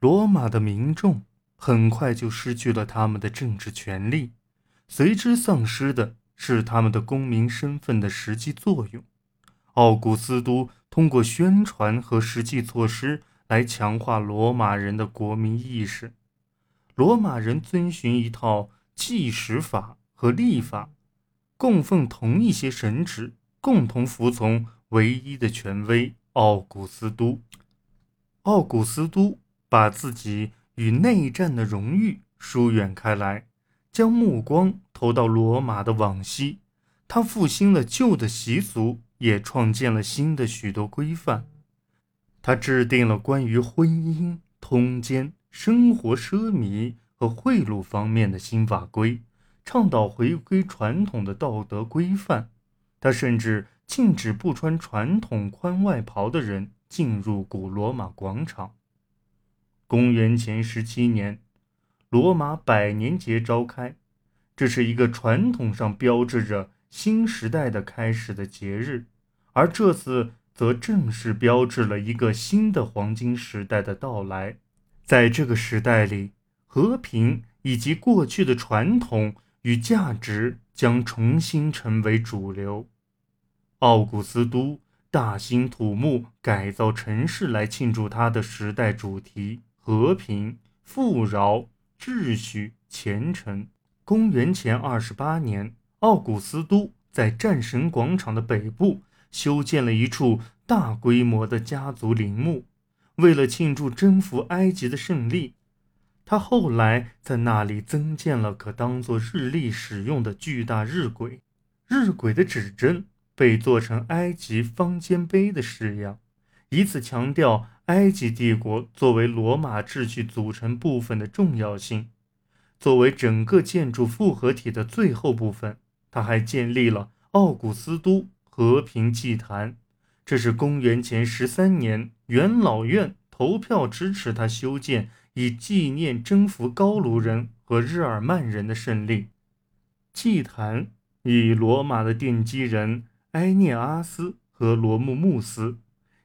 罗马的民众很快就失去了他们的政治权利，随之丧失的是他们的公民身份的实际作用。奥古斯都通过宣传和实际措施来强化罗马人的国民意识。罗马人遵循一套计时法和历法，供奉同一些神职，共同服从唯一的权威奥古斯都。奥古斯都。把自己与内战的荣誉疏远开来，将目光投到罗马的往昔。他复兴了旧的习俗，也创建了新的许多规范。他制定了关于婚姻、通奸、生活奢靡和贿赂方面的新法规，倡导回归传统的道德规范。他甚至禁止不穿传统宽外袍的人进入古罗马广场。公元前十七年，罗马百年节召开，这是一个传统上标志着新时代的开始的节日，而这次则正式标志了一个新的黄金时代的到来。在这个时代里，和平以及过去的传统与价值将重新成为主流。奥古斯都大兴土木改造城市来庆祝他的时代主题。和平、富饶、秩序、虔诚。公元前二十八年，奥古斯都在战神广场的北部修建了一处大规模的家族陵墓，为了庆祝征服埃及的胜利。他后来在那里增建了可当作日历使用的巨大日晷，日晷的指针被做成埃及方尖碑的式样，以此强调。埃及帝国作为罗马秩序组成部分的重要性，作为整个建筑复合体的最后部分，他还建立了奥古斯都和平祭坛。这是公元前十三年元老院投票支持他修建，以纪念征服高卢人和日耳曼人的胜利。祭坛以罗马的奠基人埃涅阿斯和罗慕穆斯。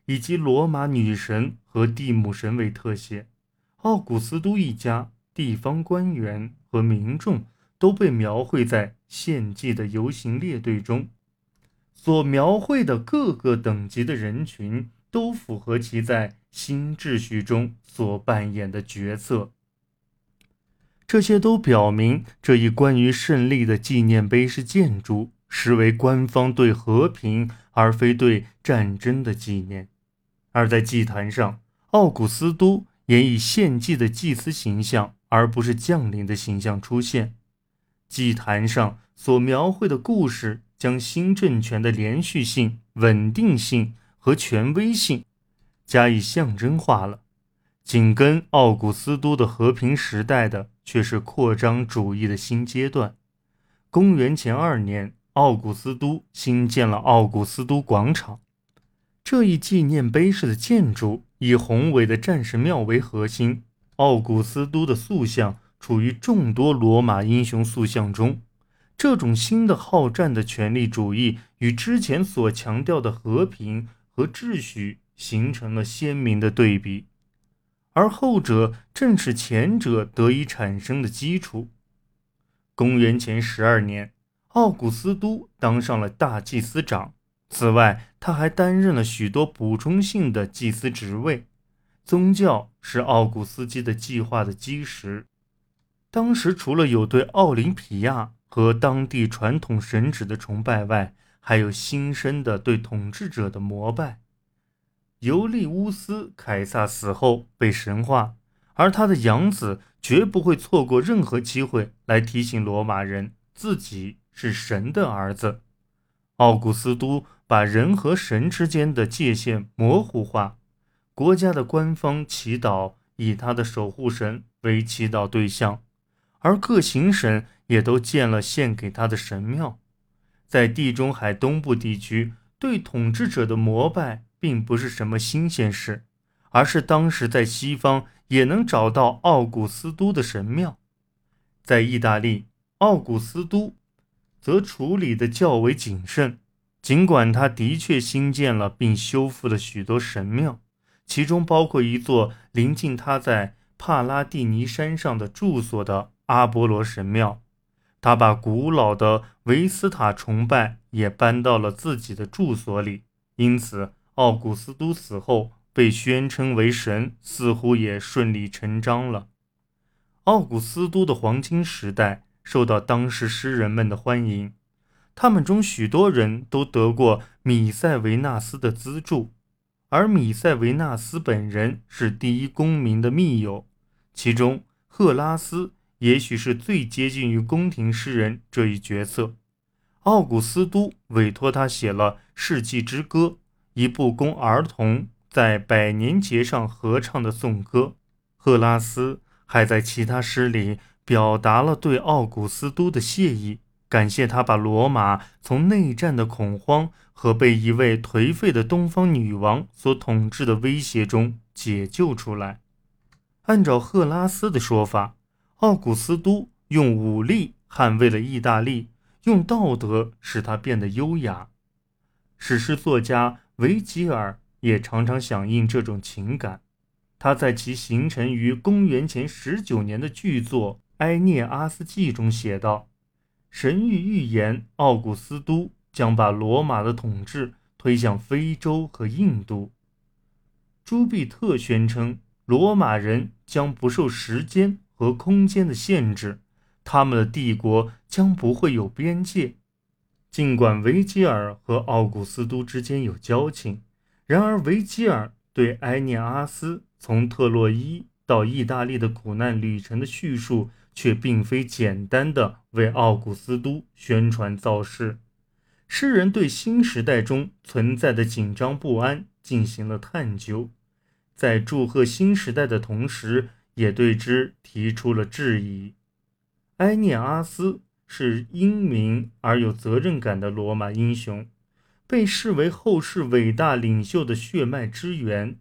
以及罗马女神和蒂姆神为特写，奥古斯都一家、地方官员和民众都被描绘在献祭的游行列队中。所描绘的各个等级的人群都符合其在新秩序中所扮演的角色。这些都表明，这一关于胜利的纪念碑式建筑实为官方对和平而非对战争的纪念。而在祭坛上，奥古斯都也以献祭的祭司形象，而不是将领的形象出现。祭坛上所描绘的故事，将新政权的连续性、稳定性和权威性加以象征化了。紧跟奥古斯都的和平时代的，却是扩张主义的新阶段。公元前二年，奥古斯都新建了奥古斯都广场。这一纪念碑式的建筑以宏伟的战神庙为核心，奥古斯都的塑像处于众多罗马英雄塑像中。这种新的好战的权力主义与之前所强调的和平和秩序形成了鲜明的对比，而后者正是前者得以产生的基础。公元前十二年，奥古斯都当上了大祭司长。此外，他还担任了许多补充性的祭司职位。宗教是奥古斯基的计划的基石。当时，除了有对奥林匹亚和当地传统神祇的崇拜外，还有新生的对统治者的膜拜。尤利乌斯·凯撒死后被神化，而他的养子绝不会错过任何机会来提醒罗马人自己是神的儿子。奥古斯都。把人和神之间的界限模糊化，国家的官方祈祷以他的守护神为祈祷对象，而各行省也都建了献给他的神庙。在地中海东部地区，对统治者的膜拜并不是什么新鲜事，而是当时在西方也能找到奥古斯都的神庙。在意大利，奥古斯都则处理的较为谨慎。尽管他的确新建了并修复了许多神庙，其中包括一座临近他在帕拉蒂尼山上的住所的阿波罗神庙。他把古老的维斯塔崇拜也搬到了自己的住所里，因此奥古斯都死后被宣称为神，似乎也顺理成章了。奥古斯都的黄金时代受到当时诗人们的欢迎，他们中许多人都得过米塞维纳斯的资助，而米塞维纳斯本人是第一公民的密友，其中赫拉斯。也许是最接近于宫廷诗人这一角色，奥古斯都委托他写了《世纪之歌》，一部供儿童在百年节上合唱的颂歌。赫拉斯还在其他诗里表达了对奥古斯都的谢意，感谢他把罗马从内战的恐慌和被一位颓废的东方女王所统治的威胁中解救出来。按照赫拉斯的说法。奥古斯都用武力捍卫了意大利，用道德使他变得优雅。史诗作家维吉尔也常常响应这种情感。他在其形成于公元前十九年的巨作《埃涅阿斯纪》中写道：“神谕预言，奥古斯都将把罗马的统治推向非洲和印度。”朱庇特宣称，罗马人将不受时间。和空间的限制，他们的帝国将不会有边界。尽管维吉尔和奥古斯都之间有交情，然而维吉尔对埃涅阿斯从特洛伊到意大利的苦难旅程的叙述，却并非简单的为奥古斯都宣传造势。诗人对新时代中存在的紧张不安进行了探究，在祝贺新时代的同时。也对之提出了质疑。埃涅阿斯是英明而有责任感的罗马英雄，被视为后世伟大领袖的血脉之源。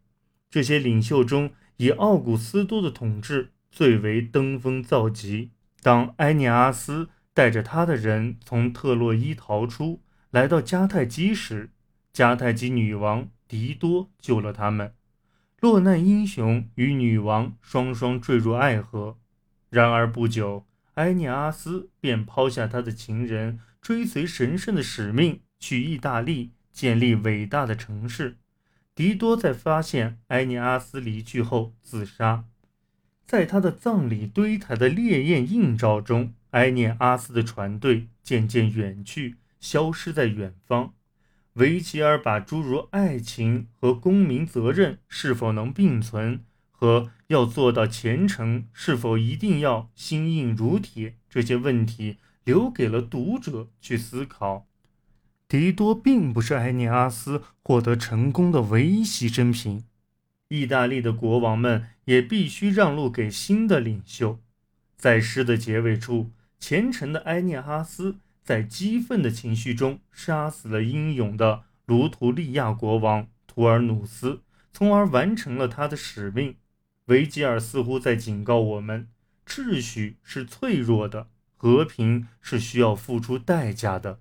这些领袖中，以奥古斯都的统治最为登峰造极。当埃涅阿斯带着他的人从特洛伊逃出，来到迦太基时，迦太基女王狄多救了他们。落难英雄与女王双双坠入爱河，然而不久，埃涅阿斯便抛下他的情人，追随神圣的使命，去意大利建立伟大的城市。狄多在发现埃涅阿斯离去后自杀，在他的葬礼堆台的烈焰映照中，埃涅阿斯的船队渐渐远去，消失在远方。维吉尔把诸如爱情和公民责任是否能并存，和要做到虔诚是否一定要心硬如铁这些问题留给了读者去思考。迪多并不是埃涅阿斯获得成功的唯一牺牲品，意大利的国王们也必须让路给新的领袖。在诗的结尾处，虔诚的埃涅阿斯。在激愤的情绪中，杀死了英勇的卢图利亚国王图尔努斯，从而完成了他的使命。维吉尔似乎在警告我们：秩序是脆弱的，和平是需要付出代价的。